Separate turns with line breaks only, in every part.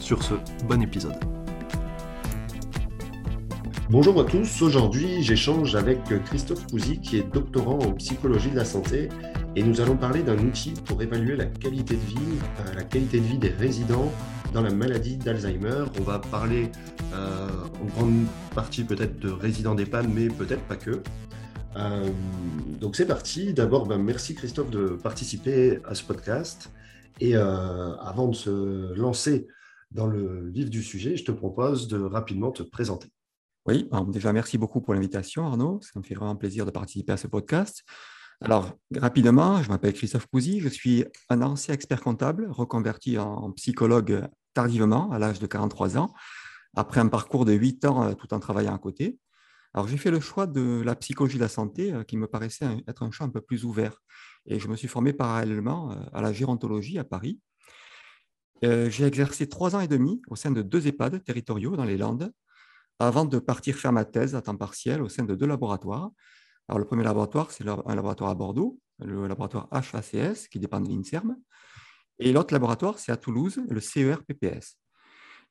Sur ce, bon épisode.
Bonjour à tous, aujourd'hui j'échange avec Christophe Cousy qui est doctorant en psychologie de la santé et nous allons parler d'un outil pour évaluer la qualité de vie, euh, la qualité de vie des résidents dans la maladie d'Alzheimer. On va parler euh, en grande partie peut-être de résidents d'EHPAD, mais peut-être pas que. Euh, donc c'est parti. D'abord, ben, merci Christophe de participer à ce podcast. Et avant de se lancer dans le vif du sujet, je te propose de rapidement te présenter.
Oui, déjà merci beaucoup pour l'invitation Arnaud, ça me fait vraiment plaisir de participer à ce podcast. Alors rapidement, je m'appelle Christophe Cousy, je suis un ancien expert comptable reconverti en psychologue tardivement à l'âge de 43 ans, après un parcours de 8 ans euh, tout en travaillant à côté. Alors j'ai fait le choix de la psychologie de la santé euh, qui me paraissait être un champ un peu plus ouvert et je me suis formé parallèlement euh, à la gérontologie à Paris euh, j'ai exercé trois ans et demi au sein de deux EHPAD territoriaux dans les Landes, avant de partir faire ma thèse à temps partiel au sein de deux laboratoires. Alors, le premier laboratoire, c'est un laboratoire à Bordeaux, le laboratoire HACS, qui dépend de l'INSERM. Et l'autre laboratoire, c'est à Toulouse, le CER-PPS.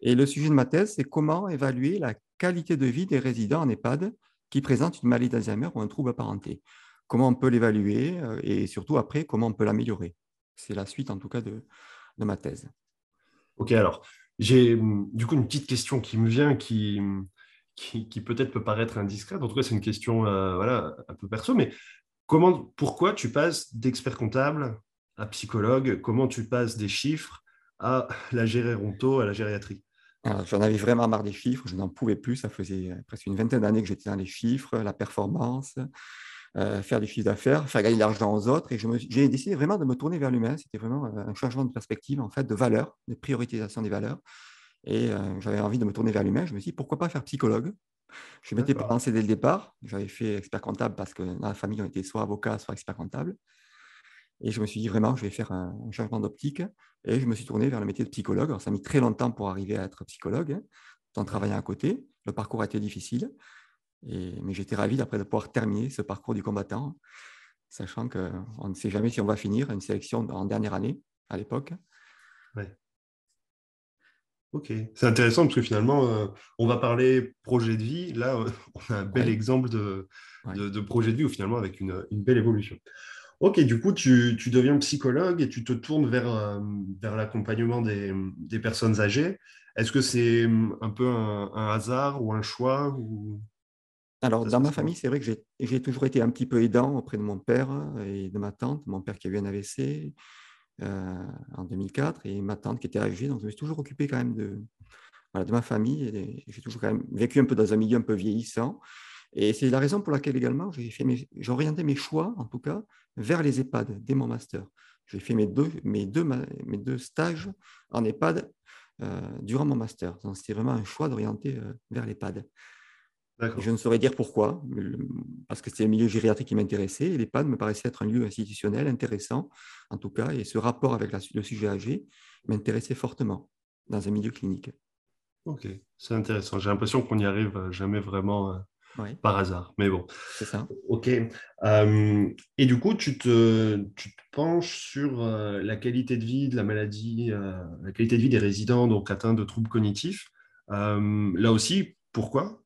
Et le sujet de ma thèse, c'est comment évaluer la qualité de vie des résidents en EHPAD qui présentent une maladie d'Alzheimer ou un trouble apparenté. Comment on peut l'évaluer euh, et surtout après, comment on peut l'améliorer. C'est la suite en tout cas de ma thèse.
Ok, alors j'ai du coup une petite question qui me vient qui, qui, peut-être peut paraître indiscrète. En tout cas, c'est une question euh, voilà, un peu perso, mais comment, pourquoi tu passes d'expert comptable à psychologue? Comment tu passes des chiffres à la géréronto, à la gériatrie?
J'en avais vraiment marre des chiffres, je n'en pouvais plus. Ça faisait presque une vingtaine d'années que j'étais dans les chiffres, la performance. Euh, faire du chiffre d'affaires, faire gagner de l'argent aux autres. Et j'ai décidé vraiment de me tourner vers l'humain. C'était vraiment euh, un changement de perspective, en fait, de valeur, de prioritisation des valeurs. Et euh, j'avais envie de me tourner vers l'humain. Je me suis dit, pourquoi pas faire psychologue? Je m'étais pas lancé dès le départ. J'avais fait expert comptable parce que dans la famille, on était soit avocat, soit expert comptable. Et je me suis dit vraiment, je vais faire un, changement d'optique. Et je me suis tourné vers le métier de psychologue. Alors, ça a mis très longtemps pour arriver à être psychologue, hein, en travaillant à côté. Le parcours a été difficile mais j'étais ravi d'après de pouvoir terminer ce parcours du combattant, sachant qu'on ne sait jamais si on va finir une sélection en dernière année à l'époque.
Ouais. Ok, c'est intéressant parce que finalement, euh, on va parler projet de vie. Là, euh, on a un bel exemple de, de, projet de vie ou finalement avec une, une, belle évolution. Ok, du coup, tu, tu, deviens psychologue et tu te tournes vers, euh, vers l'accompagnement des, des, personnes âgées. Est-ce que c'est un peu un, un, hasard ou un choix ou...
Alors, dans ma famille, c'est vrai que j'ai toujours été un petit peu aidant auprès de mon père et de ma tante. Mon père qui a eu un AVC euh, en 2004 et ma tante qui était âgée. Donc, je me suis toujours occupé quand même de, de ma famille. J'ai toujours quand même vécu un peu dans un milieu un peu vieillissant. Et c'est la raison pour laquelle également j'ai orienté mes choix, en tout cas, vers les EHPAD dès mon master. J'ai fait mes deux, mes, deux, mes deux stages en EHPAD euh, durant mon master. Donc, c'était vraiment un choix d'orienter euh, vers l'EHPAD. Je ne saurais dire pourquoi, parce que c'était le milieu gériatrique qui m'intéressait et l'EHPAD me paraissait être un lieu institutionnel intéressant, en tout cas, et ce rapport avec le sujet âgé m'intéressait fortement dans un milieu clinique.
Ok, c'est intéressant. J'ai l'impression qu'on n'y arrive jamais vraiment euh, par hasard, mais bon.
C'est ça.
Ok. Euh, et du coup, tu te, tu te penches sur euh, la qualité de vie de la maladie, la qualité de vie des résidents donc atteints de troubles cognitifs. là aussi, pourquoi?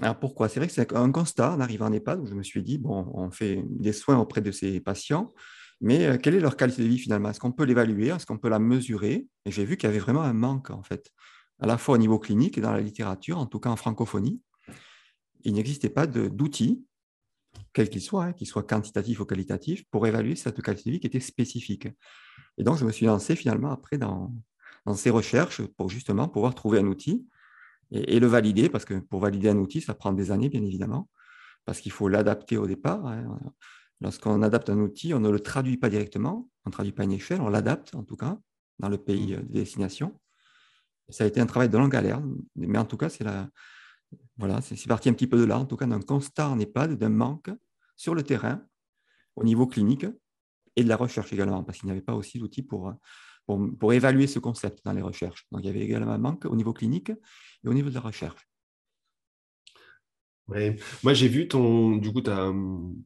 Alors pourquoi? C'est vrai que c'est un constat en arrivant en EHPAD où je me suis dit, bon, on fait des soins auprès de ces patients, mais euh, quelle est leur qualité de vie finalement? Est-ce qu'on peut l'évaluer? Est-ce qu'on peut la mesurer? Et j'ai vu qu'il y avait vraiment un manque en fait, à la fois au niveau clinique et dans la littérature, en tout cas en francophonie. Il n'existait pas d'outils, quels qu'ils soient, hein, qu'ils soient quantitatifs ou qualitatifs, pour évaluer cette qualité de vie qui était spécifique. Et donc je me suis lancé finalement après dans, dans ces recherches pour justement pouvoir trouver un outil et, le valider, parce que pour valider un outil, ça prend des années, bien évidemment, parce qu'il faut l'adapter au départ. Hein. Lorsqu'on adapte un outil, on ne le traduit pas directement, on ne traduit pas une échelle, on l'adapte en tout cas dans le pays mmh. de destination. Ça a été un travail de longue haleine, mais en tout cas, c'est la, voilà, c'est parti un petit peu de là, en tout cas d'un constat en EHPAD, d'un manque sur le terrain, au niveau clinique, et de la recherche également, parce qu'il n'y avait pas aussi d'outils pour, pour, évaluer ce concept dans les recherches. Donc il y avait également un manque au niveau clinique et au niveau de la recherche.
Moi, j'ai vu ton, du coup, as, hum,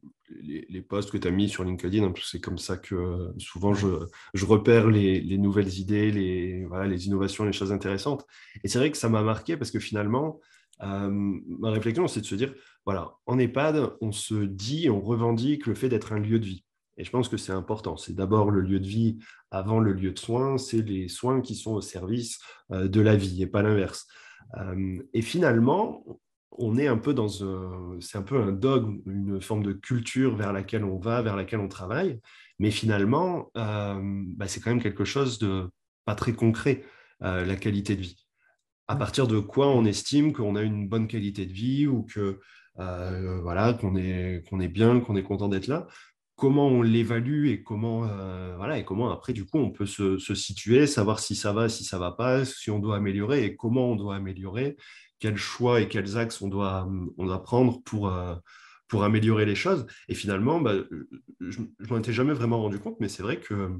les, les, posts que tu as mis sur LinkedIn. c'est comme ça que euh, souvent je, je repère les, les, nouvelles idées, les, voilà, les innovations, les choses intéressantes. Et c'est vrai que ça m'a marqué parce que finalement, euh, ma réflexion, c'est de se dire, voilà, en EHPAD, on se dit, on revendique le fait d'être un lieu de vie. Et je pense que c'est important. C'est d'abord le lieu de vie avant le lieu de soins. C'est les soins qui sont au service euh, de la vie et pas l'inverse. et finalement, on est un peu dans un, c'est un peu un dogme, une forme de culture vers laquelle on va, vers laquelle on travaille, mais finalement, euh, bah, c'est quand même quelque chose de pas très concret, euh, la qualité de vie. À partir de quoi on estime qu'on a une bonne qualité de vie ou que euh, voilà qu'on est qu'on est bien, qu'on est content d'être là? Comment on l'évalue et comment voilà et comment après du coup on peut se, situer, savoir si ça va, si ça va pas, si on doit améliorer et comment on doit améliorer quels choix et quels axes on doit, on doit prendre pour, euh, pour améliorer les choses. Et finalement, bah, je ne m'en étais jamais vraiment rendu compte, mais c'est vrai que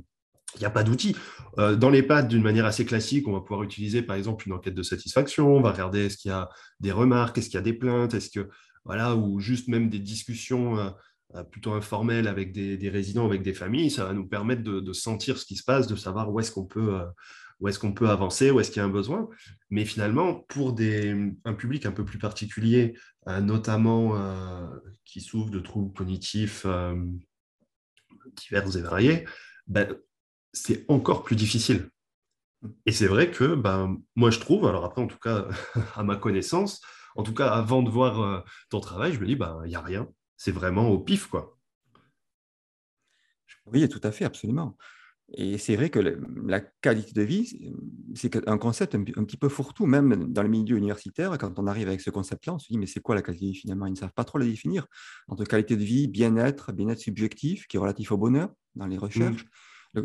il n'y a pas d'outils. Euh, dans les pads, d'une manière assez classique, on va pouvoir utiliser par exemple une enquête de satisfaction, on va regarder est-ce qu'il y a des remarques, est-ce qu'il y a des plaintes, est-ce que voilà, ou juste même des discussions euh, plutôt informelles avec des, résidents, avec des familles, ça va nous permettre de, sentir ce qui se passe, de savoir où est-ce qu'on peut, où est-ce peut avancer, où est-ce qu'il y a un besoin. Mais finalement, pour des, un public un peu plus particulier, euh, notamment euh, qui souffre de troubles cognitifs euh, divers et variés, ben, c'est encore plus difficile. Et c'est vrai que ben, moi, je trouve, alors après, en tout cas, à ma connaissance, en tout cas, avant de voir ton travail, je me dis, ben, il n'y a rien. C'est vraiment au pif, quoi.
Oui, tout à fait, absolument. Et c'est vrai que la qualité de vie, c'est un concept un, petit peu fourre-tout, même dans le milieu universitaire. Quand on arrive avec ce concept-là, on se dit, mais c'est quoi la qualité de vie finalement? Ils ne savent pas trop la définir. Entre qualité de vie, bien-être, bien-être subjectif, qui est relatif au bonheur dans les recherches. Mmh.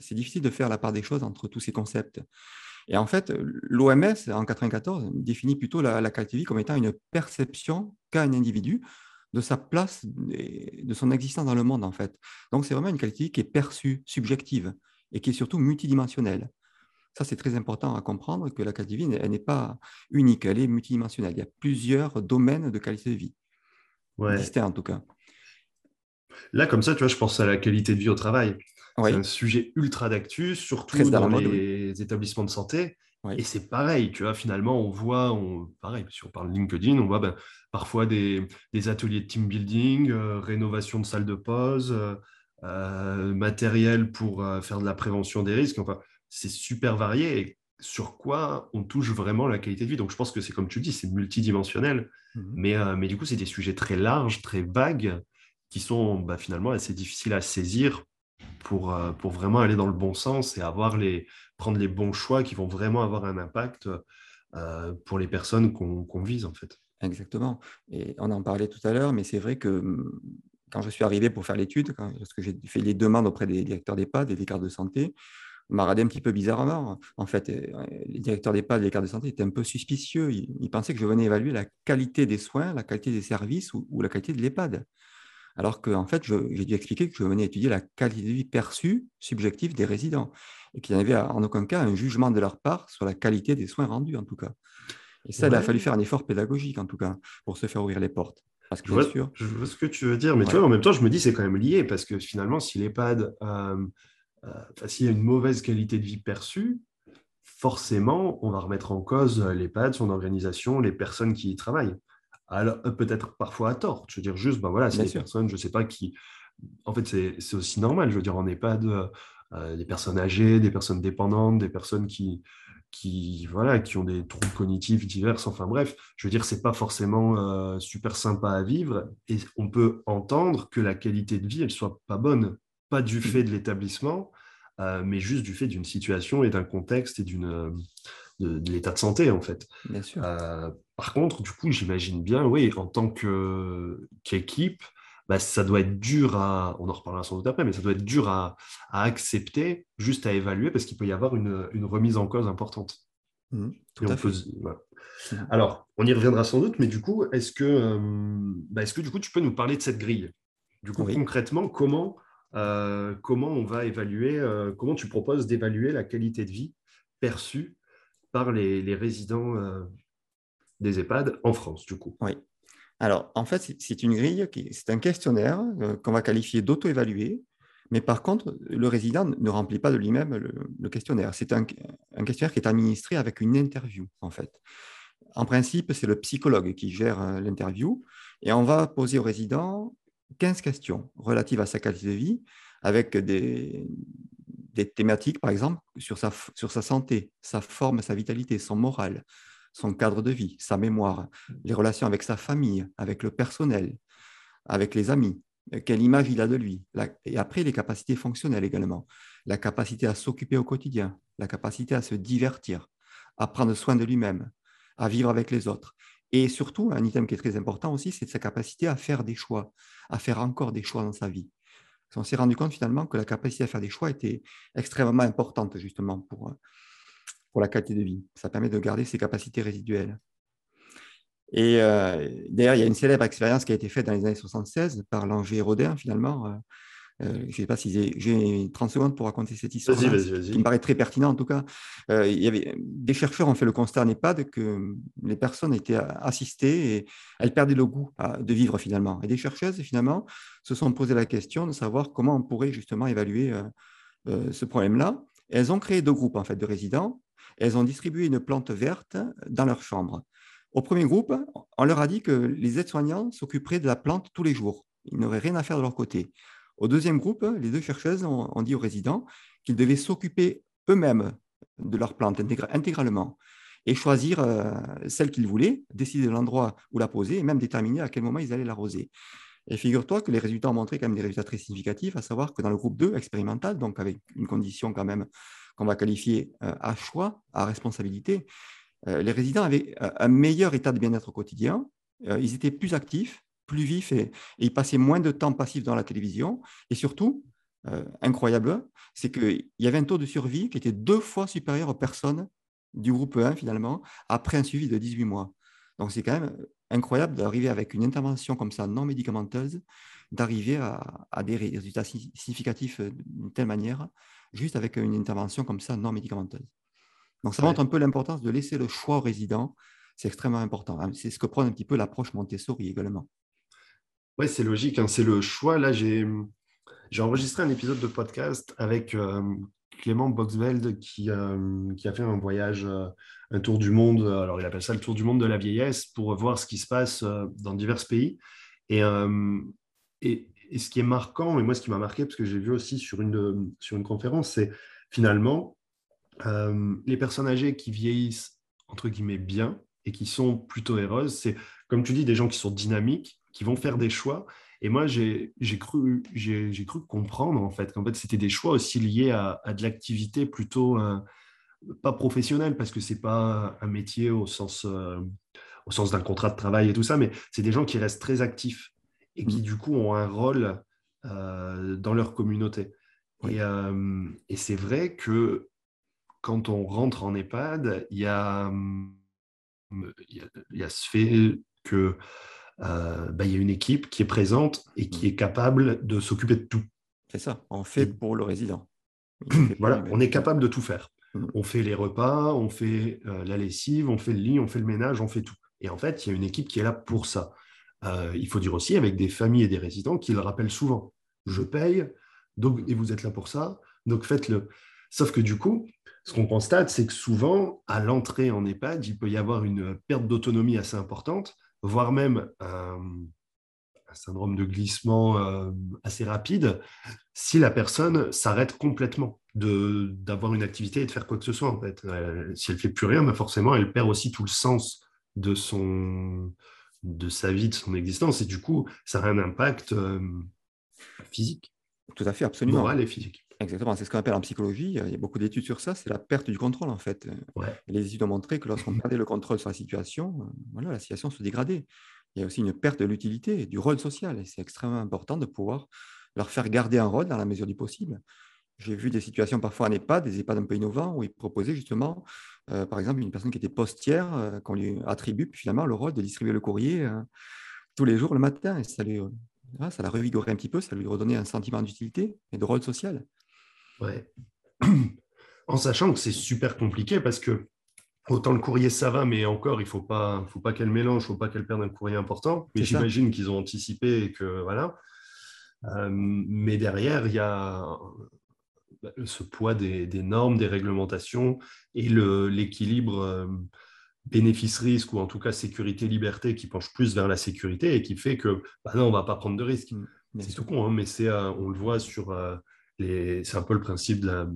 c'est difficile de faire la part des choses entre tous ces concepts. Et en fait, l'OMS, en 1994, définit plutôt la, la, qualité de vie comme étant une perception qu'a un individu de sa place, de son existence dans le monde, en fait. Donc, c'est vraiment une qualité qui est perçue, subjective, et qui est surtout multidimensionnelle. Ça, c'est très important à comprendre que la qualité de vie, elle n'est pas unique, elle est multidimensionnelle. Il y a plusieurs domaines de qualité de vie, ouais. distincts en tout cas.
Là, comme ça, tu vois, je pense à la qualité de vie au travail. C'est un sujet ultra d'actu, surtout dans, les établissements de santé. Et c'est pareil, tu vois, finalement, on voit, on, pareil, si on parle LinkedIn, on voit ben, parfois des, ateliers de team building, euh, rénovation de salles de pause, euh, euh, matériel pour faire de la prévention des risques. Enfin, c'est super varié et sur quoi on touche vraiment la qualité de vie. Donc, je pense que c'est comme tu dis, c'est multidimensionnel, mmh mais, mais du coup, c'est des sujets très larges, très vagues, qui sont bah, finalement assez difficiles à saisir pour, pour vraiment aller dans le bon sens et avoir les, prendre les bons choix qui vont vraiment avoir un impact euh, pour les personnes qu'on vise en fait.
Exactement. Et on en parlait tout à l'heure, mais c'est vrai que hum, quand je suis arrivé pour faire l'étude, lorsque j'ai fait les demandes auprès des directeurs d'EHPAD et des cartes de santé, on m'a regardé un petit peu bizarrement. En fait, euh, les directeurs d'EHPAD et les cartes de santé étaient un peu suspicieux. Ils, pensaient que je venais évaluer la qualité des soins, la qualité des services ou, ou la qualité de l'EHPAD. Alors qu'en en fait, j'ai dû expliquer que je venais étudier la qualité de vie perçue, subjective des résidents et qu'il n'y avait en aucun cas un jugement de leur part sur la qualité des soins rendus, en tout cas. Et ça, il a fallu faire un effort pédagogique, en tout cas, pour se faire ouvrir les portes.
Parce que, je, vois, sûr, je vois ce que tu veux dire, mais tu vois, en même temps, je me dis c'est quand même lié, parce que finalement, si l'EHPAD, euh, euh, s'il y a une mauvaise qualité de vie perçue, forcément, on va remettre en cause l'EHPAD, son organisation, les personnes qui y travaillent. Alors, euh, peut-être parfois à tort. Je veux dire, juste, ben voilà, c'est des personnes, je ne sais pas qui. En fait, c'est aussi normal. Je veux dire, en EHPAD, euh, des personnes âgées, des personnes dépendantes, des personnes qui, qui, voilà, qui ont des troubles cognitifs divers. Enfin bref, je veux dire, c'est pas forcément euh, super sympa à vivre et on peut entendre que la qualité de vie, elle soit pas bonne, pas du mmh. fait de l'établissement, euh, mais juste du fait d'une situation et d'un contexte et d'une de, l'état de santé en fait.
Bien sûr.
Par contre, du coup, j'imagine bien, oui, en tant qu'équipe, bah, ça doit être dur à, on en reparlera sans doute après, mais ça doit être dur à, accepter, juste à évaluer, parce qu'il peut y avoir une, remise en cause importante.
Mmh, tout à fait.
Mmh. Alors, on y reviendra sans doute, mais du coup, est-ce que, euh, bah, est-ce que du coup, tu peux nous parler de cette grille? Du coup, concrètement, comment, euh, comment on va évaluer, euh, comment tu proposes d'évaluer la qualité de vie perçue par les, les résidents des EHPAD en France, du coup
Oui. Alors, en fait, c'est une grille, c'est un questionnaire qu'on va qualifier d'auto-évalué, mais par contre, le résident ne remplit pas de lui-même le, questionnaire. C'est un, questionnaire qui est administré avec une interview, en fait. En principe, c'est le psychologue qui gère euh, l'interview et on va poser au résident 15 questions relatives à sa qualité de vie avec des, thématiques, par exemple, sur sa santé, sa forme, sa vitalité, son moral, son cadre de vie, sa mémoire, les relations avec sa famille, avec le personnel, avec les amis, euh, quelle image il a de lui. Et après, les capacités fonctionnelles également. La capacité à s'occuper au quotidien, la capacité à se divertir, à prendre soin de lui-même, à vivre avec les autres. Et surtout, un item qui est très important aussi, c'est sa capacité à faire des choix, à faire encore des choix dans sa vie. On s'est rendu compte finalement que la capacité à faire des choix était extrêmement importante justement pour, pour la qualité de vie. Ça permet de garder ses capacités résiduelles. Et euh, d'ailleurs, il y a une célèbre expérience qui a été faite dans les années 76 par Langer Rodin, finalement. Euh, euh, je ne sais pas si j'ai 30 secondes pour raconter cette histoire, qui me paraît très pertinente en tout cas. il y avait, des chercheurs ont fait le constat en EHPAD que les personnes étaient assistées et elles perdaient le goût de vivre finalement. Et des chercheuses, finalement, se sont posé la question de savoir comment on pourrait justement évaluer ce problème-là. Elles ont créé deux groupes en fait, de résidents. Elles ont distribué une plante verte dans leur chambre. Au premier groupe, on leur a dit que les aides-soignants s'occuperaient de la plante tous les jours. Ils n'auraient rien à faire de leur côté. Au deuxième groupe, les deux chercheuses ont, dit aux résidents qu'ils devaient s'occuper eux-mêmes de leur plante intégralement et choisir euh, celle qu'ils voulaient, décider de l'endroit où la poser et même déterminer à quel moment ils allaient l'arroser. Et figure-toi que les résultats ont montré quand même des résultats très significatifs, à savoir que dans le groupe 2 expérimental, donc avec une condition quand même qu'on va qualifier euh, à choix, à responsabilité, euh, les résidents avaient euh, un meilleur état de bien-être au quotidien, ils étaient plus actifs, plus vifs et, ils passaient moins de temps passif dans la télévision. Et surtout, incroyable, c'est qu'il y avait un taux de survie qui était deux fois supérieur aux personnes du groupe 1 finalement, après un suivi de 18 mois. Donc c'est quand même incroyable d'arriver avec une intervention comme ça non médicamenteuse, d'arriver à, des résultats significatifs d'une telle manière, juste avec une intervention comme ça non médicamenteuse. Donc, ça montre un peu l'importance de laisser le choix aux résidents. C'est extrêmement important. Hein. C'est ce que prend un petit peu l'approche Montessori également.
Oui, c'est logique. Hein. C'est le choix. Là, j'ai enregistré un épisode de podcast avec euh, Clément Boxveld qui, euh, qui, a fait un voyage, euh, un tour du monde. Alors, il appelle ça le tour du monde de la vieillesse pour voir ce qui se passe dans divers pays. Et, et, et, ce qui est marquant, et moi, ce qui m'a marqué, parce que j'ai vu aussi sur une, sur une conférence, c'est finalement, euh, les personnes âgées qui vieillissent, entre guillemets, bien et qui sont plutôt heureuses, c'est, comme tu dis, des gens qui sont dynamiques, qui vont faire des choix. Et moi, j'ai cru, cru comprendre, en fait, qu'en fait, c'était des choix aussi liés à, de l'activité plutôt euh, pas professionnelle, parce que c'est pas un métier au sens, euh, au sens d'un contrat de travail et tout ça, mais c'est des gens qui restent très actifs et qui, mmh. du coup, ont un rôle dans leur communauté. Et, et c'est vrai que quand on rentre en EHPAD, il y a, il y a, ce fait que euh, bah, y a une équipe qui est présente et qui mmh. est capable de s'occuper de tout.
C'est ça, on fait pour le résident.
voilà, on est capable de tout faire. Mmh. On fait les repas, on fait euh, la lessive, on fait le lit, on fait le ménage, on fait tout. Et en fait, il y a une équipe qui est là pour ça. Euh, il faut dire aussi avec des familles et des résidents qui le rappellent souvent. Je paye, donc, et vous êtes là pour ça, donc faites-le. Sauf que du coup, ce qu'on constate, c'est que souvent, à l'entrée en EHPAD, il peut y avoir une perte d'autonomie assez importante, voire même un, syndrome de glissement euh, assez rapide, si la personne s'arrête complètement d'avoir une activité et de faire quoi que ce soit. En fait. Euh, si elle fait plus rien, mais forcément, elle perd aussi tout le sens de, son, de sa vie, de son existence. Et du coup, ça a un impact euh, physique.
Tout à fait, absolument.
Moral et physique.
Exactement, c'est ce qu'on appelle en psychologie, il y a beaucoup d'études sur ça, c'est la perte du contrôle en fait. Les études ont montré que lorsqu'on perdait le contrôle sur la situation, euh, voilà, la situation se dégradait. Il y a aussi une perte de l'utilité, du rôle social, et c'est extrêmement important de pouvoir leur faire garder un rôle dans la mesure du possible. J'ai vu des situations parfois en EHPAD, des EHPAD un peu innovants, où ils proposaient justement, euh, par exemple, une personne qui était postière, euh, qu'on lui attribue finalement le rôle de distribuer le courrier euh, tous les jours le matin. Et ça, lui, ça l'a revigoré un petit peu, ça lui redonnait un sentiment d'utilité et de rôle social.
Ouais. En sachant que c'est super compliqué parce que autant le courrier ça va, mais encore, il ne faut pas, faut pas qu'elle mélange, il ne faut pas qu'elle perde un courrier important. Mais j'imagine qu'ils ont anticipé et que voilà. mais derrière, il y a ce poids des, normes, des réglementations et l'équilibre euh, bénéfice-risque ou en tout cas sécurité-liberté qui penche plus vers la sécurité et qui fait que bah non, on ne va pas prendre de risques. Mmh, c'est tout con, hein, mais c'est, euh, on le voit sur euh, les. C'est un peu le principe de,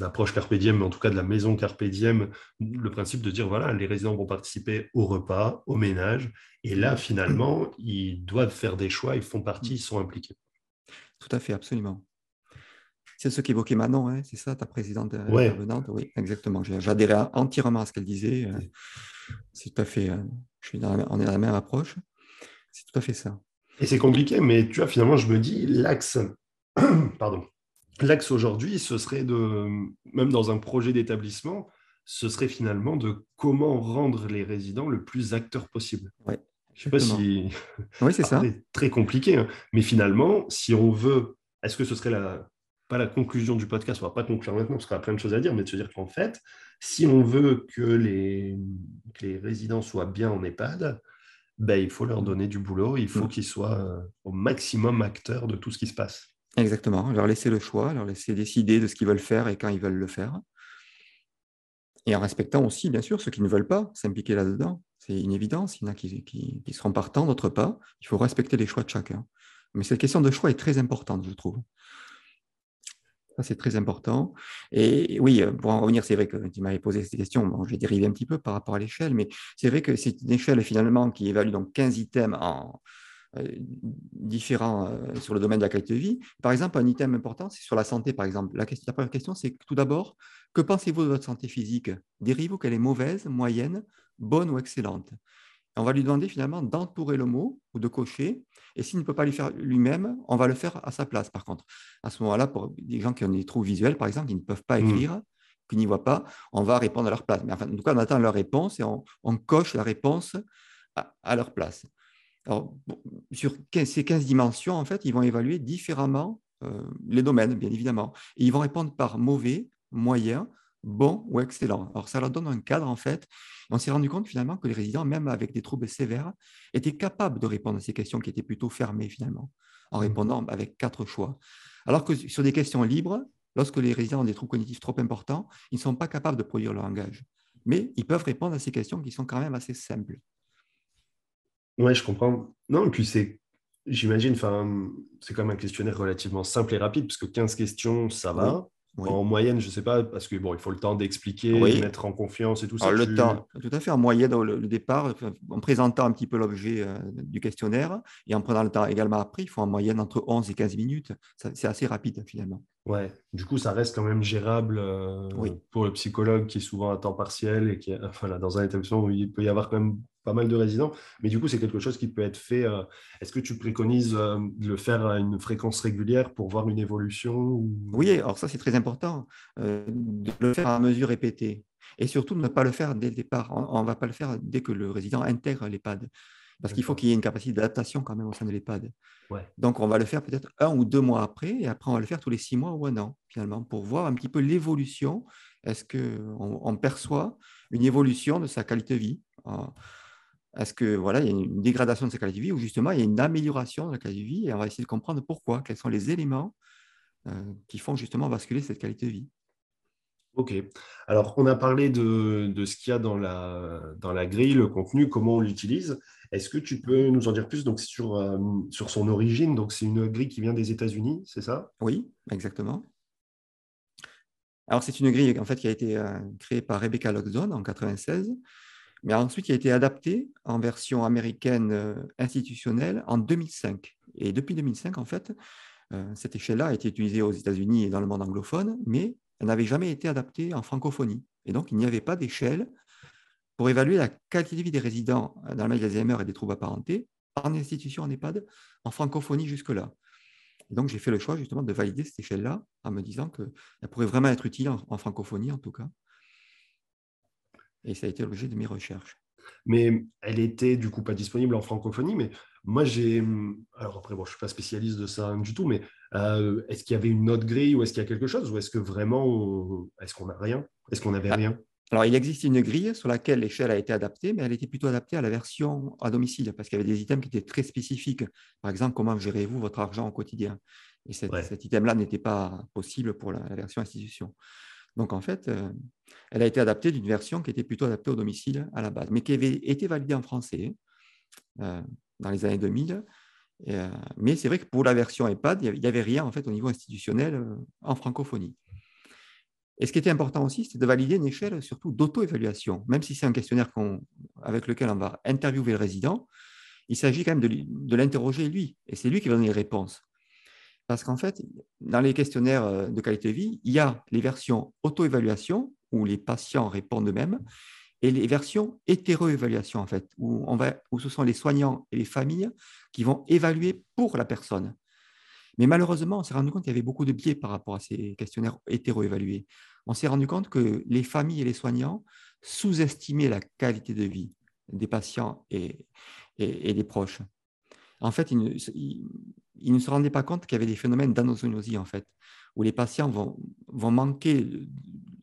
l'approche Carpe Diem, mais en tout cas de la maison Carpe Diem, le principe de dire voilà, les résidents vont participer au repas, au ménage, et là, finalement, ils doivent faire des choix, ils font partie, ils sont impliqués.
Tout à fait, absolument. C'est ce qu'évoquait Manon, hein, c'est ça, ta présidente intervenante? Oui, exactement. J'adhérais entièrement à ce qu'elle disait. Euh, c'est tout à fait. Euh, je suis on est dans la même approche. C'est tout à fait ça.
Et c'est compliqué, mais tu vois, finalement, je me dis, l'axe, pardon, l'axe aujourd'hui, ce serait de, même dans un projet d'établissement, ce serait finalement de comment rendre les résidents le plus acteurs possible.
Ouais,
je ne sais pas si.
Oui, c'est ça.
C'est très compliqué, hein. mais finalement, si on veut, est-ce que ce serait la, pas la conclusion du podcast, on ne va pas conclure maintenant parce qu'on a plein de choses à dire, mais de se dire qu'en fait, si on veut que les, les résidents soient bien en EHPAD, ben, il faut leur donner du boulot, il faut mm. qu'ils soient euh, au maximum acteurs de tout ce qui se passe.
Exactement, leur laisser le choix, leur laisser décider de ce qu'ils veulent faire et quand ils veulent le faire. Et en respectant aussi, bien sûr, ceux qui ne veulent pas s'impliquer là-dedans. C'est une évidence, il y en a qui, qui, qui seront partants, d'autres pas. Il faut respecter les choix de chacun. Mais cette question de choix est très importante, je trouve. C'est très important. Et oui, euh, pour en revenir, c'est vrai que tu m'avais posé cette question. Bon, j'ai dérivé un petit peu par rapport à l'échelle, mais c'est vrai que c'est une échelle finalement qui évalue donc 15 items euh, différents euh, sur le domaine de la qualité de vie. Par exemple, un item important, c'est sur la santé, par exemple. La, première question, c'est tout d'abord, que pensez-vous de votre santé physique? Diriez-vous qu'elle est mauvaise, moyenne, bonne ou excellente? On va lui demander finalement d'entourer le mot ou de cocher. Et s'il ne peut pas le faire lui-même, on va le faire à sa place, par contre. À ce moment-là, pour des gens qui ont des trous visuels, par exemple, qui ne peuvent pas mmh. écrire, qui n'y voient pas, on va répondre à leur place. Mais enfin, en tout cas, on attend leur réponse et on, coche la réponse à, leur place. Alors, sur ces 15 dimensions, en fait, ils vont évaluer différemment euh, les domaines, bien évidemment. Et ils vont répondre par mauvais, moyen, bon ou excellent. Alors, ça leur donne un cadre, en fait. On s'est rendu compte, finalement, que les résidents, même avec des troubles sévères, étaient capables de répondre à ces questions qui étaient plutôt fermées, finalement, en mmh. répondant avec quatre choix. Alors que sur des questions libres, lorsque les résidents ont des troubles cognitifs trop importants, ils ne sont pas capables de produire leur langage. Mais ils peuvent répondre à ces questions qui sont quand même assez simples.
Oui, je comprends. Non, et puis c'est J'imagine, c'est quand même un questionnaire relativement simple et rapide, parce que 15 questions, ça va. En moyenne, je ne sais pas, parce que bon, il faut le temps d'expliquer, de mettre en confiance et tout ça.
le temps, tout à fait. En moyenne, le, le départ, en présentant un petit peu l'objet euh, du questionnaire et en prenant le temps également après, il faut en moyenne entre 11 et 15 minutes. C'est assez rapide finalement.
Ouais, du coup, ça reste quand même gérable euh, pour le psychologue qui est souvent à temps partiel et qui est enfin, dans un établissement où il peut y avoir quand même pas mal de résidents, mais du coup, c'est quelque chose qui peut être fait. Euh, est-ce que tu préconises euh, de le faire à une fréquence régulière pour voir une évolution
Oui, alors ça, c'est très important, euh, de le faire à mesure répétée. Et surtout, de ne pas le faire dès le départ. On ne va pas le faire dès que le résident intègre l'EHPAD. Parce qu'il faut qu'il y ait une capacité d'adaptation quand même au sein de l'EHPAD. Donc, on va le faire peut-être un ou deux mois après, et après, on va le faire tous les six mois ou un an, finalement, pour voir un petit peu l'évolution. Est-ce qu'on on perçoit une évolution de sa qualité de vie est-ce que voilà, il y a une dégradation de sa qualité de vie ou justement il y a une amélioration de la qualité de vie et on va essayer de comprendre pourquoi, quels sont les éléments euh, qui font justement basculer cette qualité de vie?
Ok. Alors, on a parlé de, ce qu'il y a dans la, dans la grille, le contenu, comment on l'utilise. Est-ce que tu peux nous en dire plus donc, sur, euh, sur son origine? Donc, c'est une grille qui vient des États-Unis, c'est ça?
Oui, exactement. Alors, c'est une grille en fait, qui a été euh, créée par Rebecca Loxton en 1996 mais ensuite il a été adapté en version américaine euh, institutionnelle en 2005. Et depuis 2005, en fait, euh, cette échelle-là a été utilisée aux États-Unis et dans le monde anglophone, mais elle n'avait jamais été adaptée en francophonie. Et donc, il n'y avait pas d'échelle pour évaluer la qualité de vie des résidents dans le d'Alzheimer et des troubles apparentés en institution en EHPAD en francophonie jusque-là. Donc, j'ai fait le choix justement de valider cette échelle-là en me disant qu'elle pourrait vraiment être utile en, francophonie, en tout cas. Et ça a été l'objet de mes recherches.
Mais elle était du coup pas disponible en francophonie, mais moi j'ai. Alors après, bon, je ne suis pas spécialiste de ça du tout, mais euh, est-ce qu'il y avait une autre grille ou est-ce qu'il y a quelque chose Ou est-ce que vraiment. Est-ce qu'on n'a rien? Est-ce qu'on n'avait ah, rien?
alors, il existe une grille sur laquelle l'échelle a été adaptée, mais elle était plutôt adaptée à la version à domicile, parce qu'il y avait des items qui étaient très spécifiques. Par exemple, comment gérez-vous votre argent au quotidien? Et cet item-là n'était pas possible pour la, version institution. Donc, en fait, euh, elle a été adaptée d'une version qui était plutôt adaptée au domicile à la base, mais qui avait été validée en français euh, dans les années 2000. Euh, mais c'est vrai que pour la version EHPAD, il n'y avait rien en fait au niveau institutionnel en francophonie. Et ce qui était important aussi, c'était de valider une échelle surtout d'auto-évaluation. Même si c'est un questionnaire avec lequel on va interviewer le résident, il s'agit quand même de, l'interroger lui. Et c'est lui qui va donner les réponses. Parce qu'en fait, dans les questionnaires euh, de qualité de vie, il y a les versions auto-évaluation, où les patients répondent eux-mêmes, et les versions hétéro-évaluation, en fait, où, on va, où ce sont les soignants et les familles qui vont évaluer pour la personne. Mais malheureusement, on s'est rendu compte qu'il y avait beaucoup de biais par rapport à ces questionnaires hétéro-évalués. On s'est rendu compte que les familles et les soignants sous-estimaient la qualité de vie des patients et, des proches. En fait, ne, se rendaient pas compte qu'il y avait des phénomènes d'anosognosie, en fait, où les patients vont, vont manquer,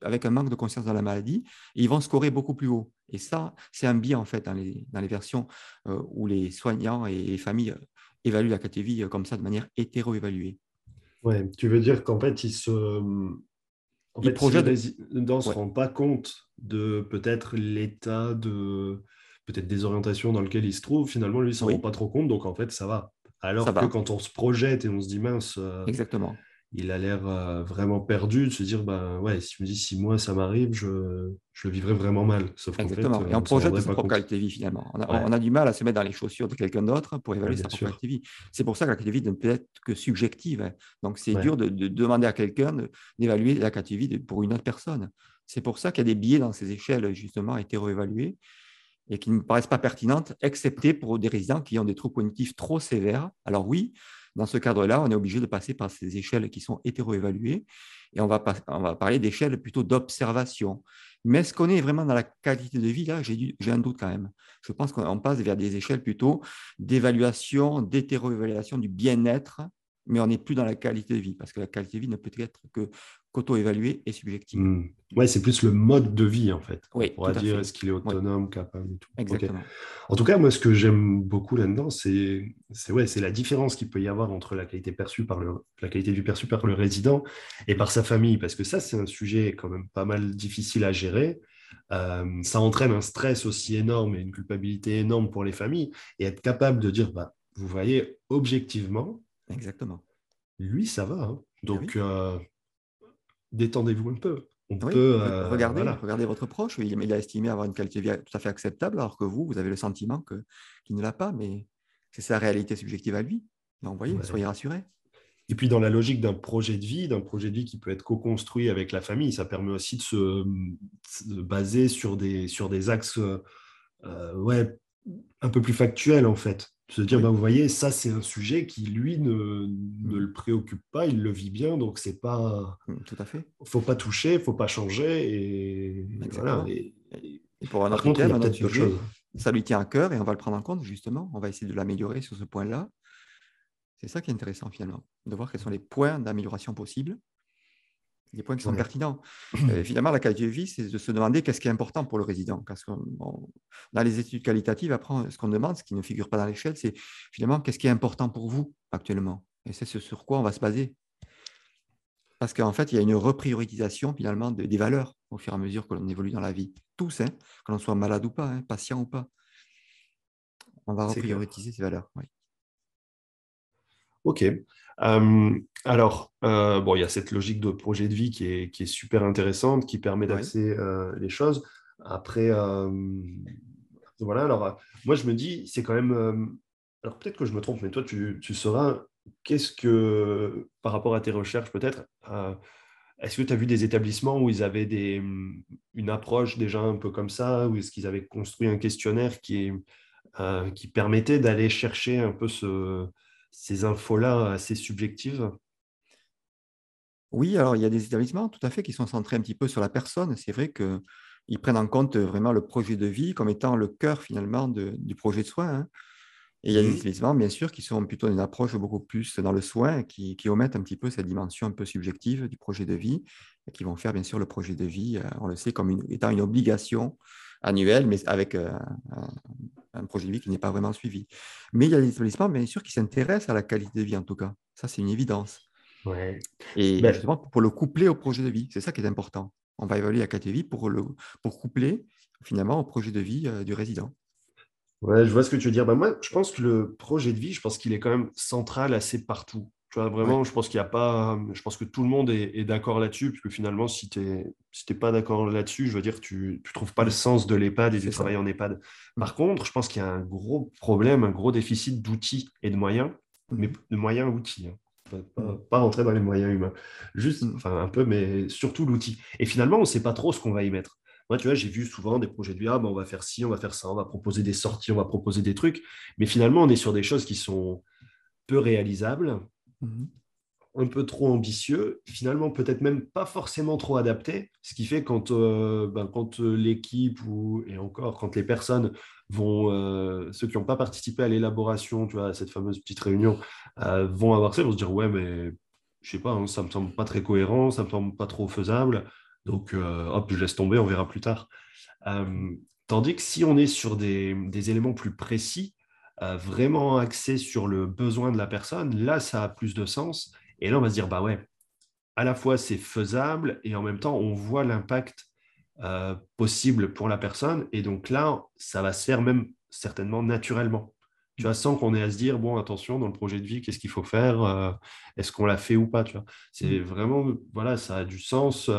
avec un manque de conscience de la maladie, et ils vont scorer beaucoup plus haut. Et ça, c'est un biais, en fait, dans les, dans les versions euh, où les soignants et les familles évalue la catégorie euh, comme ça de manière hétéro-évaluée.
Ouais, tu veux dire qu'en fait, il se. En fait, ne se rend pas compte de peut-être l'état de peut-être des orientations dans lequel il se trouve, finalement, lui, il ne s'en rend pas trop compte, donc en fait, ça va. Alors que quand on se projette et on se dit mince,
euh, Exactement.
il a l'air euh, vraiment perdu de se dire ben ouais si tu me dis si moi ça m'arrive je, je, le vivrai vraiment mal.
Exactement. et on, projette sa propre qualité de vie finalement. On a, du mal à se mettre dans les chaussures de quelqu'un d'autre pour évaluer sa propre qualité de vie. C'est pour ça que la qualité de vie ne peut être que subjective hein. donc c'est dur de, demander à quelqu'un d'évaluer la qualité de vie pour une autre personne. C'est pour ça qu'il y a des biais dans ces échelles justement hétéro-évaluées et qui ne me paraissent pas pertinentes, excepté pour des résidents qui ont des troubles cognitifs trop sévères. Alors oui, dans ce cadre-là, on est obligé de passer par ces échelles qui sont hétéro-évaluées et on va, on va parler d'échelles plutôt d'observation. Mais est-ce qu'on est vraiment dans la qualité de vie Là, j'ai un doute quand même. Je pense qu'on passe vers des échelles plutôt d'évaluation, d'hétéro-évaluation du bien-être, mais on n'est plus dans la qualité de vie, parce que la qualité de vie ne peut être que qu'auto-évalué et subjectif. Hmm.
Ouais, c'est plus le mode de vie, en fait.
Oui,
on pourra dire est-ce qu'il est autonome, capable et tout.
Exactement.
En tout cas, moi, ce que j'aime beaucoup là-dedans, c'est ouais, la différence qu'il peut y avoir entre la qualité, perçue par le, la qualité du perçu par le résident et par sa famille, parce que ça, c'est un sujet quand même pas mal difficile à gérer. Euh, ça entraîne un stress aussi énorme et une culpabilité énorme pour les familles, et être capable de dire, bah, vous voyez, objectivement,
Exactement.
lui, ça va. Hein. Eh Donc, euh, détendez-vous un peu.
On peut, euh, regardez, votre proche, il, a estimé avoir une qualité de vie tout à fait acceptable, alors que vous, vous avez le sentiment qu'il ne l'a pas, mais c'est sa réalité subjective à lui. Donc, voyez, soyez rassurés.
Et puis, dans la logique d'un projet de vie, d'un projet de vie qui peut être co-construit avec la famille, ça permet aussi de se, baser sur des, sur des axes euh, ouais, un peu plus factuels, en fait se dire, bah, vous voyez, ça, c'est un sujet qui, lui, ne, ne, le préoccupe pas, il le vit bien, donc c'est pas.
Mmh, tout à fait.
faut pas toucher, faut pas changer. Et, voilà,
et, pour un autre sujet, ça lui tient à cœur et on va le prendre en compte, justement. On va essayer de l'améliorer sur ce point-là. C'est ça qui est intéressant, finalement, de voir quels sont les points d'amélioration possibles des points qui sont pertinents. Euh, finalement, la qualité de vie, c'est de se demander qu'est-ce qui est important pour le résident. Parce dans les études qualitatives, après, ce qu'on demande, ce qui ne figure pas dans l'échelle, c'est finalement qu'est-ce qui est important pour vous actuellement? Et c'est sur quoi on va se baser. Parce qu'en fait, il y a une repriorisation finalement des valeurs au fur et à mesure que l'on évolue dans la vie. Tous, hein, que l'on soit malade ou pas, hein, patient ou pas. On va reprioriser ces valeurs. Oui.
Ok. Euh, alors, euh, bon, il y a cette logique de projet de vie qui est, super intéressante, qui permet d'axer euh, les choses. Après, voilà, alors moi je me dis, c'est quand même. alors peut-être que je me trompe, mais toi tu, tu sauras, qu'est-ce que, par rapport à tes recherches peut-être, est-ce que tu as vu des établissements où ils avaient des, une approche déjà un peu comme ça, ou est-ce qu'ils avaient construit un questionnaire qui, qui permettait d'aller chercher un peu ce ces infos-là assez subjectives?
Oui, alors il y a des établissements tout à fait qui sont centrés un petit peu sur la personne. C'est vrai qu'ils prennent en compte vraiment le projet de vie comme étant le cœur finalement du projet de soins. Hein. Et il y a des mmh. établissements, bien sûr, qui sont plutôt une approche beaucoup plus dans le soin, qui, qui, omettent un petit peu cette dimension un peu subjective du projet de vie, et qui vont faire, bien sûr, le projet de vie, euh, on le sait, comme une, étant une obligation annuelle, mais avec euh, un, projet de vie qui n'est pas vraiment suivi. Mais il y a des établissements, bien sûr, qui s'intéressent à la qualité de vie, en tout cas. Ça, c'est une évidence.
Ouais.
Et ben justement, pour le coupler au projet de vie, c'est ça qui est important. On va évaluer la qualité de vie pour, le, pour coupler, finalement, au projet de vie euh, du résident.
Ouais, je vois ce que tu veux dire. Bah, moi, je pense que le projet de vie, je pense qu'il est quand même central assez partout. Tu vois, vraiment, je pense qu'il n'y a pas. Je pense que tout le monde est, d'accord là-dessus, puisque finalement, si tu n'es si pas d'accord là-dessus, je veux dire, tu ne trouves pas le sens de l'EHPAD et du travail en EHPAD. Par contre, je pense qu'il y a un gros problème, un gros déficit d'outils et de moyens, mais mmh. de moyens outils. Hein. Pas, pas, rentrer dans les moyens humains. Juste, enfin, un peu, mais surtout l'outil. Et finalement, on ne sait pas trop ce qu'on va y mettre. Moi, tu vois, j'ai vu souvent des projets de vie, ah, ben, on va faire ci, on va faire ça, on va proposer des sorties, on va proposer des trucs. Mais finalement, on est sur des choses qui sont peu réalisables, mhm. un peu trop ambitieux, finalement, peut-être même pas forcément trop adaptés. Ce qui fait quand, euh, ben, quand euh, l'équipe ou, et encore, quand les personnes vont, euh, ceux qui n'ont pas participé à l'élaboration, tu vois, à cette fameuse petite réunion, vont avoir ça, vont se dire, ouais, mais je sais pas, hein, ça me semble pas très cohérent, ça me semble pas trop faisable. Donc, hop, je laisse tomber, on verra plus tard. Tandis que si on est sur des, éléments plus précis, vraiment axés sur le besoin de la personne, là, ça a plus de sens. Et là, on va se dire, bah ouais, à la fois c'est faisable et en même temps, on voit l'impact possible pour la personne. Et donc là, ça va se faire même certainement naturellement. Tu vois, sans qu'on ait à se dire, bon, attention, dans le projet de vie, qu'est-ce qu'il faut faire Est-ce qu'on l'a fait ou pas tu vois C'est mmh. vraiment, voilà, ça a du sens.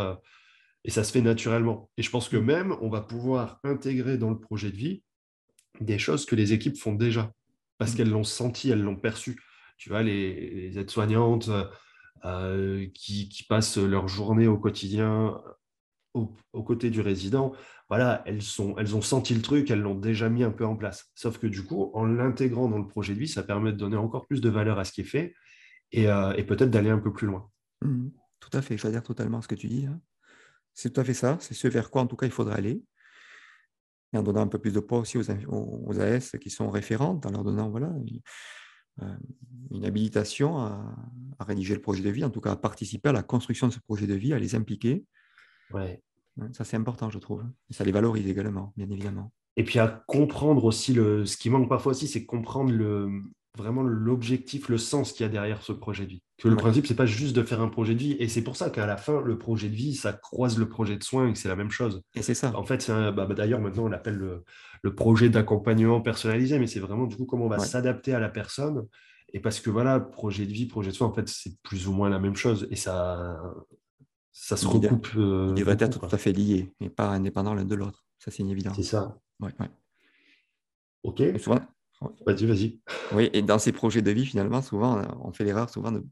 Et ça se fait naturellement. Et je pense que même, on va pouvoir intégrer dans le projet de vie des choses que les équipes font déjà, parce mmh. qu'elles l'ont senti, elles l'ont perçu. Tu vois, les, aides-soignantes euh, qui, passent leur journée au quotidien aux côtés du résident, voilà, elles, sont, elles ont senti le truc, elles l'ont déjà mis un peu en place. Sauf que du coup, en l'intégrant dans le projet de vie, ça permet de donner encore plus de valeur à ce qui est fait et, euh, peut-être d'aller un peu plus loin.
Mmh. tout à fait, j'adhère totalement à ce que tu dis. Hein. C'est tout à fait ça. C'est ce vers quoi, en tout cas, il faudrait aller. Et en donnant un peu plus de poids aussi aux, AS qui sont référentes, en leur donnant voilà, une, euh, habilitation à, rédiger le projet de vie, en tout cas à participer à la construction de ce projet de vie, à les impliquer.
Ouais.
Ça, c'est important, je trouve. Et ça les valorise également, bien évidemment.
Et puis à comprendre aussi, le, ce qui manque parfois aussi, c'est comprendre le, vraiment l'objectif, le sens qu'il y a derrière ce projet de vie. Que le principe, c'est pas juste de faire un projet de vie. Et c'est pour ça qu'à la fin, le projet de vie, ça croise le projet de soins et que c'est la même chose.
Et c'est ça.
En fait, bah, bah, d'ailleurs, maintenant, on l'appelle le, projet d'accompagnement personnalisé, mais c'est vraiment du coup comment on va s'adapter à la personne. Et parce que voilà, projet de vie, projet de soins, en fait, c'est plus ou moins la même chose. Et ça, ça se recoupe.
Euh, il devrait être tout à fait lié, mais pas indépendant l'un de l'autre. Ça, c'est une évidence.
C'est ça.
Ouais,
Ok. Vas-y, vas-y.
Oui, et dans ces projets de vie, finalement, souvent, on fait l'erreur souvent de,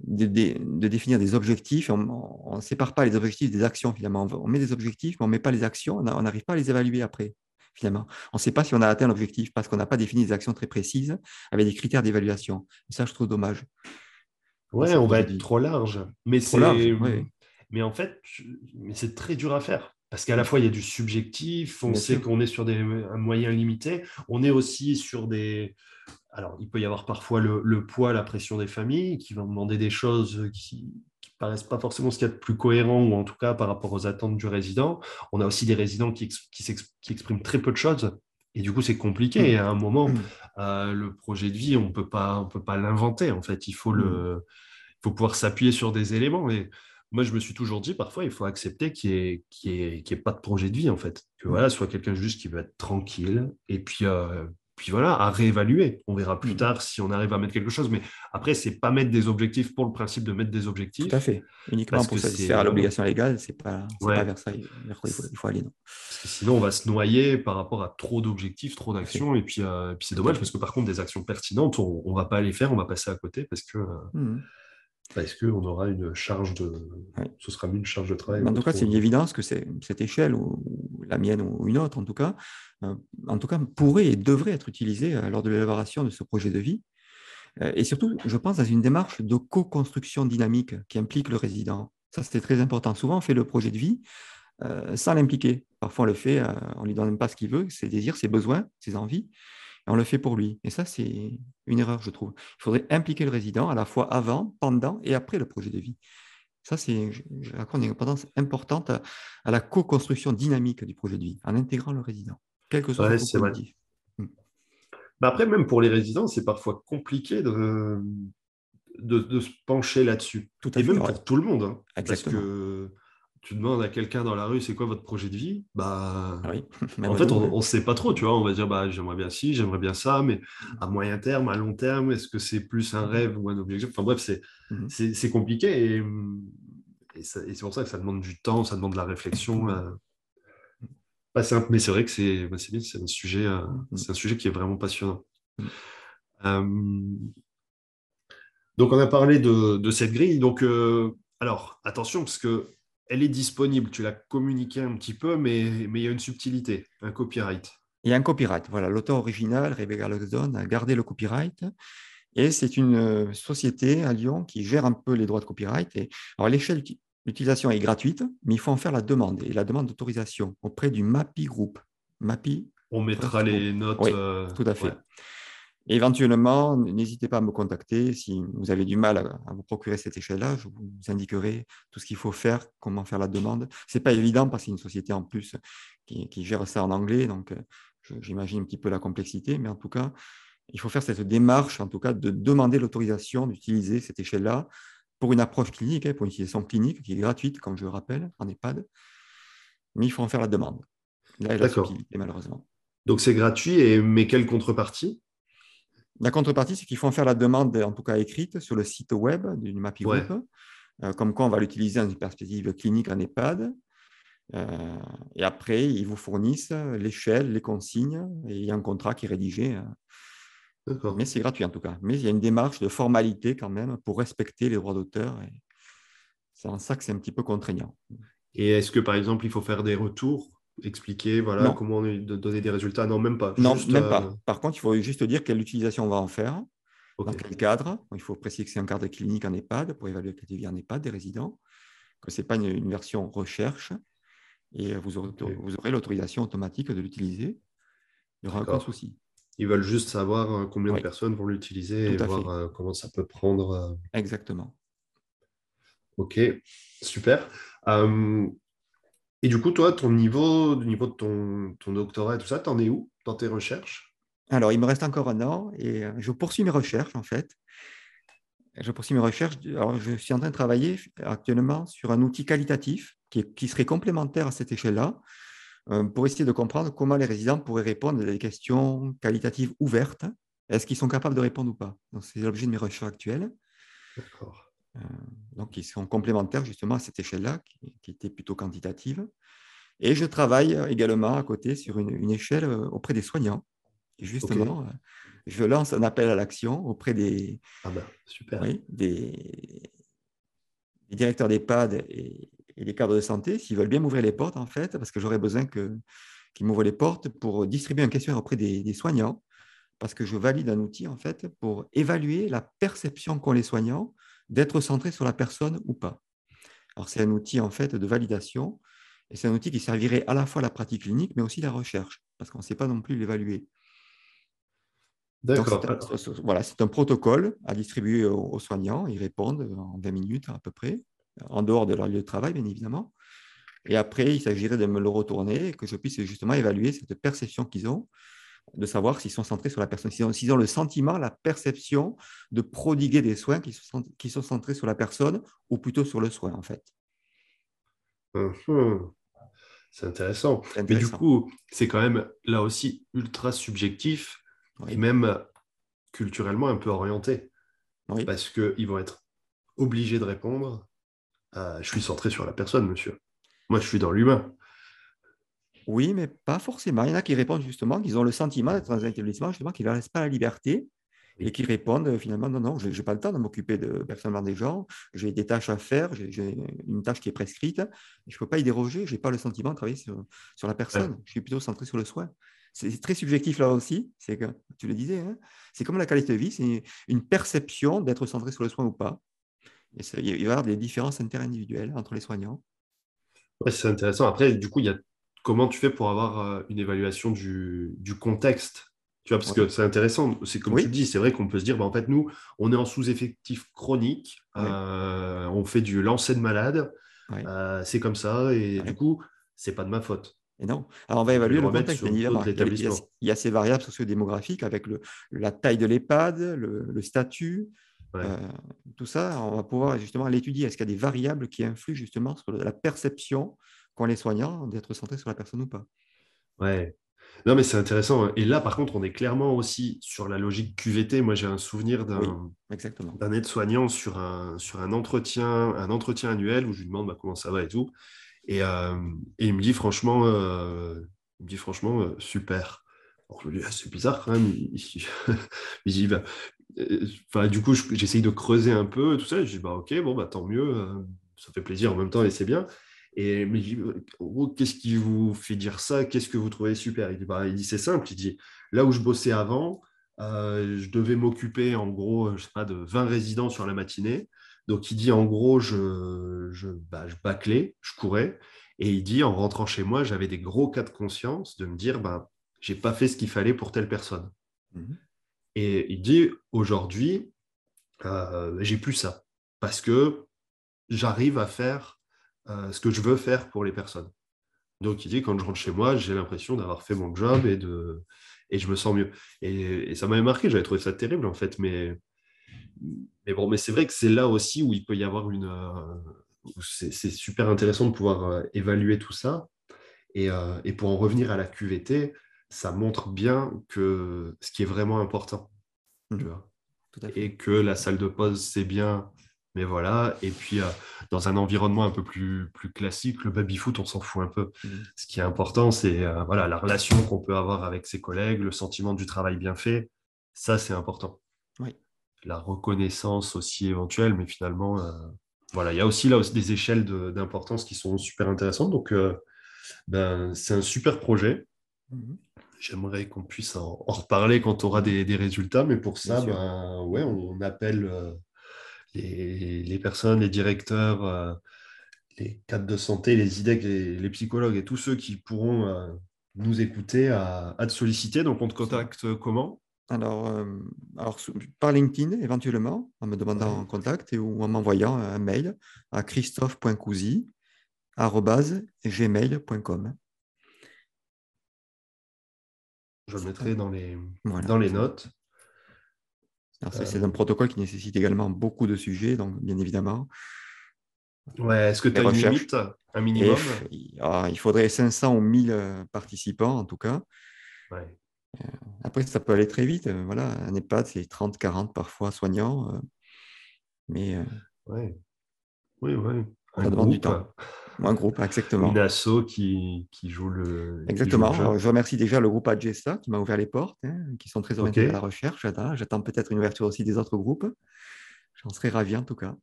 de, définir des objectifs. On ne sépare pas les objectifs des actions, finalement. On met des objectifs, mais on ne met pas les actions. On n'arrive pas à les évaluer après, finalement. On ne sait pas si on a atteint l'objectif parce qu'on n'a pas défini des actions très précises avec des critères d'évaluation. ça, je trouve dommage.
Ouais, on va être trop large. Mais c'est. Mais en fait, c'est très dur à faire. Parce qu'à la fois, il y a du subjectif, on sait qu'on est sur des moyens limités, on est aussi sur des... Alors, il peut y avoir parfois le, poids, la pression des familles qui vont demander des choses qui ne paraissent pas forcément ce qu'il y a de plus cohérent, ou en tout cas par rapport aux attentes du résident. On a aussi des résidents qui, expriment très peu de choses, et du coup, c'est compliqué. Mmh. Et à un moment, mmh. euh, le projet de vie, on ne peut pas l'inventer, en fait. Il faut, le, mmh. il faut pouvoir s'appuyer sur des éléments. Et moi, je me suis toujours dit, parfois, il faut accepter qu'il n'y ait, ait, pas de projet de vie, en fait. Que voilà, soit quelqu'un juste qui veut être tranquille, et puis, euh, puis voilà, à réévaluer. On verra plus mm. tard si on arrive à mettre quelque chose. Mais après, c'est pas mettre des objectifs pour le principe de mettre des objectifs.
Tout à fait. Uniquement pour satisfaire à l'obligation légale, c'est pas, pas vers ça il faut, aller. Non.
Parce que sinon, on va se noyer par rapport à trop d'objectifs, trop d'actions. Et puis, euh, puis c'est dommage parce que par contre, des actions pertinentes, on ne va pas les faire, on va passer à côté parce que. Euh, mm. Est-ce qu'on aura une charge de. Ce sera une charge de travail.
En tout cas, c'est une évidence que cette échelle, ou, la mienne ou une autre en tout cas, euh, en tout cas, pourrait et devrait être utilisée euh, lors de l'élaboration de ce projet de vie. Et surtout, je pense à une démarche de co-construction dynamique qui implique le résident. Ça, c'est très important. Souvent, on fait le projet de vie sans l'impliquer. Parfois, on le fait, on ne lui donne pas ce qu'il veut, ses désirs, ses besoins, ses envies, on le fait pour lui. Et ça, c'est une erreur, je trouve. Il faudrait impliquer le résident à la fois avant, pendant et après le projet de vie. Ça, c'est, je raconte une importance importante à, la co-construction dynamique du projet de vie, en intégrant le résident, quel que soit son
objectif. Hmm. Bah, après, même pour les résidents, c'est parfois compliqué de, de, se pencher là-dessus. Tout à Et même pour tout le monde. Hein. parce que tu demandes à quelqu'un dans la rue, c'est quoi votre projet de vie? Bah, ah en fait, on ne sait pas trop, tu vois. On va dire, bah, j'aimerais bien ci, j'aimerais bien ça, mais à moyen terme, à long terme, est-ce que c'est plus un rêve ou un objectif? Enfin bref, c'est mmh compliqué et, c'est pour ça que ça demande du temps, ça demande de la réflexion. Euh, pas simple, mais c'est vrai que c'est bah, c'est un sujet, euh, mmh c'est un sujet qui est vraiment passionnant. Euh, donc, on a parlé de, de cette grille. Donc, alors, attention, parce que elle est disponible, tu l'as communiqué un petit peu, mais, mais il y a une subtilité, un copyright.
Il y a un copyright. Voilà, l'auteur original, Rebecca Loxon, a gardé le copyright. Et c'est une euh, société à Lyon qui gère un peu les droits de copyright. Et, alors, l'échelle d'utilisation est gratuite, mais il faut en faire la demande et la demande d'autorisation auprès du MAPI Group. MAPI.
On mettra les notes.
Oui, euh, tout à fait. Éventuellement, n'hésitez pas à me contacter. Si vous avez du mal à, vous procurer cette échelle-là, je vous indiquerai tout ce qu'il faut faire, comment faire la demande. Ce n'est pas évident parce que c'est une société en plus qui, gère ça en anglais, donc euh, j'imagine un petit peu la complexité, mais en tout cas, il faut faire cette démarche, en tout cas, de demander l'autorisation d'utiliser cette échelle-là pour une approche clinique, hein, pour une utilisation clinique qui est gratuite, comme je le rappelle, en EHPAD. Mais il faut en faire la demande.
Là, y a la malheureusement. Donc c'est gratuit, mais quelle contrepartie?
La contrepartie, c'est qu'il faut en faire la demande, en tout cas écrite, sur le site web du MAPI Group, euh, comme quoi on va l'utiliser dans une perspective clinique en EHPAD. Euh, et après, ils vous fournissent l'échelle, les consignes, et il y a un contrat qui est rédigé. Euh. Mais c'est gratuit en tout cas. Mais il y a une démarche de formalité quand même pour respecter les droits d'auteur. C'est en ça que c'est un petit peu contraignant.
Et est-ce que par exemple, il faut faire des retours expliquer voilà, comment donner des résultats Non, même pas.
Non, même pas. Euh, Par contre, il faut juste dire quelle utilisation on va en faire, dans quel cadre. Il faut préciser que c'est un cadre clinique en EHPAD pour évaluer la vie en EHPAD des résidents, que ce n'est pas une, version recherche, et vous aurez, vous aurez l'autorisation automatique de l'utiliser. Il n'y aura aucun souci.
Ils veulent juste savoir euh, combien de personnes vont l'utiliser et voir euh, comment ça peut prendre.
Exactement.
Ok, super. Et du coup, toi, ton niveau, niveau de ton, ton doctorat et tout ça, t'en es où dans tes recherches?
Alors, il me reste encore un an et euh, je poursuis mes recherches, en fait. Je poursuis mes recherches. Alors, je suis en train de travailler actuellement sur un outil qualitatif qui, qui serait complémentaire à cette échelle-là euh, pour essayer de comprendre comment les résidents pourraient répondre à des questions qualitatives ouvertes. Est-ce qu'ils sont capables de répondre ou pas? C'est l'objet de mes recherches actuelles. D'accord. Euh, donc, ils sont complémentaires justement à cette échelle-là, qui, était plutôt quantitative. Et je travaille également à côté sur une, échelle euh, auprès des soignants. Et justement, euh, je lance un appel à l'action auprès des,
ah ben, super.
des, directeurs d'EHPAD et, et, des cadres de santé, s'ils veulent bien m'ouvrir les portes, en fait, parce que j'aurais besoin qu'ils m'ouvrent les portes pour distribuer un questionnaire auprès des, des, soignants, parce que je valide un outil, en fait, pour évaluer la perception qu'ont les soignants d'être centré sur la personne ou pas. Alors, c'est un outil en fait de validation et c'est un outil qui servirait à la fois à la pratique clinique, mais aussi à la recherche, parce qu'on ne sait pas non plus l'évaluer. D'accord. Voilà, c'est un protocole à distribuer aux, soignants. Ils répondent en 20 minutes à peu près, en dehors de leur lieu de travail, bien évidemment. Et après, il s'agirait de me le retourner et que je puisse justement évaluer cette perception qu'ils ont de savoir s'ils sont centrés sur la personne, s'ils ont, le sentiment, la perception de prodiguer des soins qui sont, qui sont centrés sur la personne ou plutôt sur le soin, en fait.
Mhm. C'est intéressant. Mais du coup, c'est quand même là aussi ultra subjectif et même culturellement un peu orienté. Parce qu'ils vont être obligés de répondre Je suis centré sur la personne, monsieur. Moi, je suis dans l'humain.
Oui, mais pas forcément. Il y en a qui répondent justement qu'ils ont le sentiment d'être dans un établissement justement qui ne leur laisse pas la liberté et qui répondent euh, finalement non, non, je n'ai pas le temps de m'occuper de, personnellement des gens, j'ai des tâches à faire, j'ai une tâche qui est prescrite, je ne peux pas y déroger, je n'ai pas le sentiment de travailler sur, sur la personne, je suis plutôt centré sur le soin. c'est très subjectif là aussi, c'est que tu le disais, hein, c'est comme la qualité de vie, c'est une perception d'être centré sur le soin ou pas. Et il va y avoir des différences interindividuelles entre les soignants.
Ouais, c'est intéressant. Après, du coup, il y a comment tu fais pour avoir euh, une évaluation du, du contexte? Tu vois, parce que c'est intéressant. C'est comme tu dis, c'est vrai qu'on peut se dire, bah, en fait, nous, on est en sous-effectif chronique, euh, on fait du lancer de malade, euh, c'est comme ça, et du coup, c'est pas de ma faute.
Et non. Alors, on va évaluer le contexte, Il y, a, ces variables sociodémographiques avec le, la taille de l'EHPAD, le, statut, euh, tout ça, on va pouvoir justement l'étudier. Est-ce qu'il y a des variables qui influent justement sur la perception qu'ont les soignants d'être centrés sur la personne ou pas
Ouais, non, mais c'est intéressant. Hein. Et là, par contre, on est clairement aussi sur la logique QVT. Moi, j'ai un souvenir d'un aide-soignant sur un, sur un entretien, un entretien annuel où je lui demande bah, comment ça va et tout. Et, euh, il me dit franchement, euh, il me dit franchement euh, super. Alors, je me dis, ah, c'est bizarre quand même. Il, bah, enfin, du coup, j'essaye de creuser un peu et tout ça. je dis, bah, ok, bon, bah, tant mieux. ça fait plaisir en même temps et c'est bien. Et mais qu'est-ce qui vous fait dire ça? Qu'est-ce que vous trouvez super? Il dit, bah, il dit c'est simple. Il dit, là où je bossais avant, euh, je devais m'occuper en gros, je sais pas, de 20 résidents sur la matinée. Donc il dit en gros, je, je, bah, je bâclais, je courais. Et il dit en rentrant chez moi, j'avais des gros cas de conscience de me dire, bah, j'ai pas fait ce qu'il fallait pour telle personne. Mmh Et il dit aujourd'hui, euh, j'ai plus ça parce que j'arrive à faire euh, ce que je veux faire pour les personnes. Donc il dit, quand je rentre chez moi, j'ai l'impression d'avoir fait mon job et, de, et je me sens mieux. Et, ça m'avait marqué, j'avais trouvé ça terrible en fait, mais, mais bon, mais c'est vrai que c'est là aussi où il peut y avoir une... Euh, c'est super intéressant de pouvoir euh, évaluer tout ça. Et, et, pour en revenir à la QVT, ça montre bien que ce qui est vraiment important. Tu mmh. et que la salle de pause, c'est bien, mais voilà, et puis euh, dans un environnement un peu plus, plus classique, le baby-foot, on s'en fout un peu. Mmh. Ce qui est important, c'est euh, voilà, la relation qu'on peut avoir avec ses collègues, le sentiment du travail bien fait. Ça, c'est important.
Oui.
La reconnaissance aussi éventuelle, mais finalement, euh, voilà, il y a aussi là aussi des échelles d'importance qui sont super intéressantes. Donc, ben, c'est un super projet. Mmh. J'aimerais qu'on puisse en, reparler quand on aura des, des résultats, mais pour ça, ben, ouais, on appelle les, personnes, les directeurs, euh, les cadres de santé, les IDEC, les, psychologues et tous ceux qui pourront euh, nous écouter à, te solliciter. Donc, on te contacte comment?
Alors, euh, alors, par LinkedIn éventuellement, en me demandant en contact et, ou en m'envoyant un mail à christophe.cousi.gmail.com.
Je le mettrai dans les, dans les notes.
C'est un protocole qui nécessite également beaucoup de sujets, donc bien évidemment.
Ouais, est-ce que tu as une limite, un minimum
ah, Il faudrait 500 ou 1000 euh, participants en tout cas. Euh, après, ça peut aller très vite. Euh, voilà, un EHPAD, c'est 30, 40 parfois soignants. Mais.
Ouais. Oui, oui.
Ça demande du temps. Un groupe, exactement.
Une asso qui, qui joue le.
Exactement. je remercie déjà le groupe Agesta qui m'a ouvert les portes, hein, qui sont très orientés à la recherche. J'attends peut-être une ouverture aussi des autres groupes. J'en serais ravi en tout cas.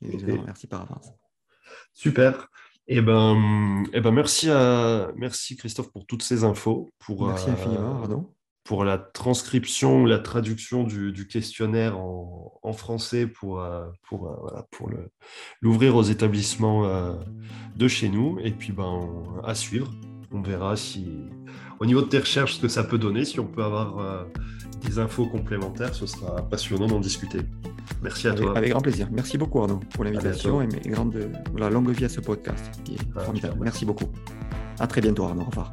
merci par avance.
Super. Eh ben, eh ben merci, à, merci Christophe pour toutes ces infos. Pour,
merci infiniment, Arnaud
pour la transcription ou la traduction du, questionnaire en, français pour, euh, pour, euh, voilà, pour l'ouvrir aux établissements euh, de chez nous. Et puis, ben, à suivre. On verra si, au niveau de tes recherches, ce que ça peut donner. Si on peut avoir des infos complémentaires, ce sera passionnant d'en discuter. Merci à toi.
Avec grand plaisir. Merci beaucoup, Arnaud, pour l'invitation et, grande, la longue vie à ce podcast qui est ah, formidable. Merci beaucoup. À très bientôt, Arnaud. Au revoir.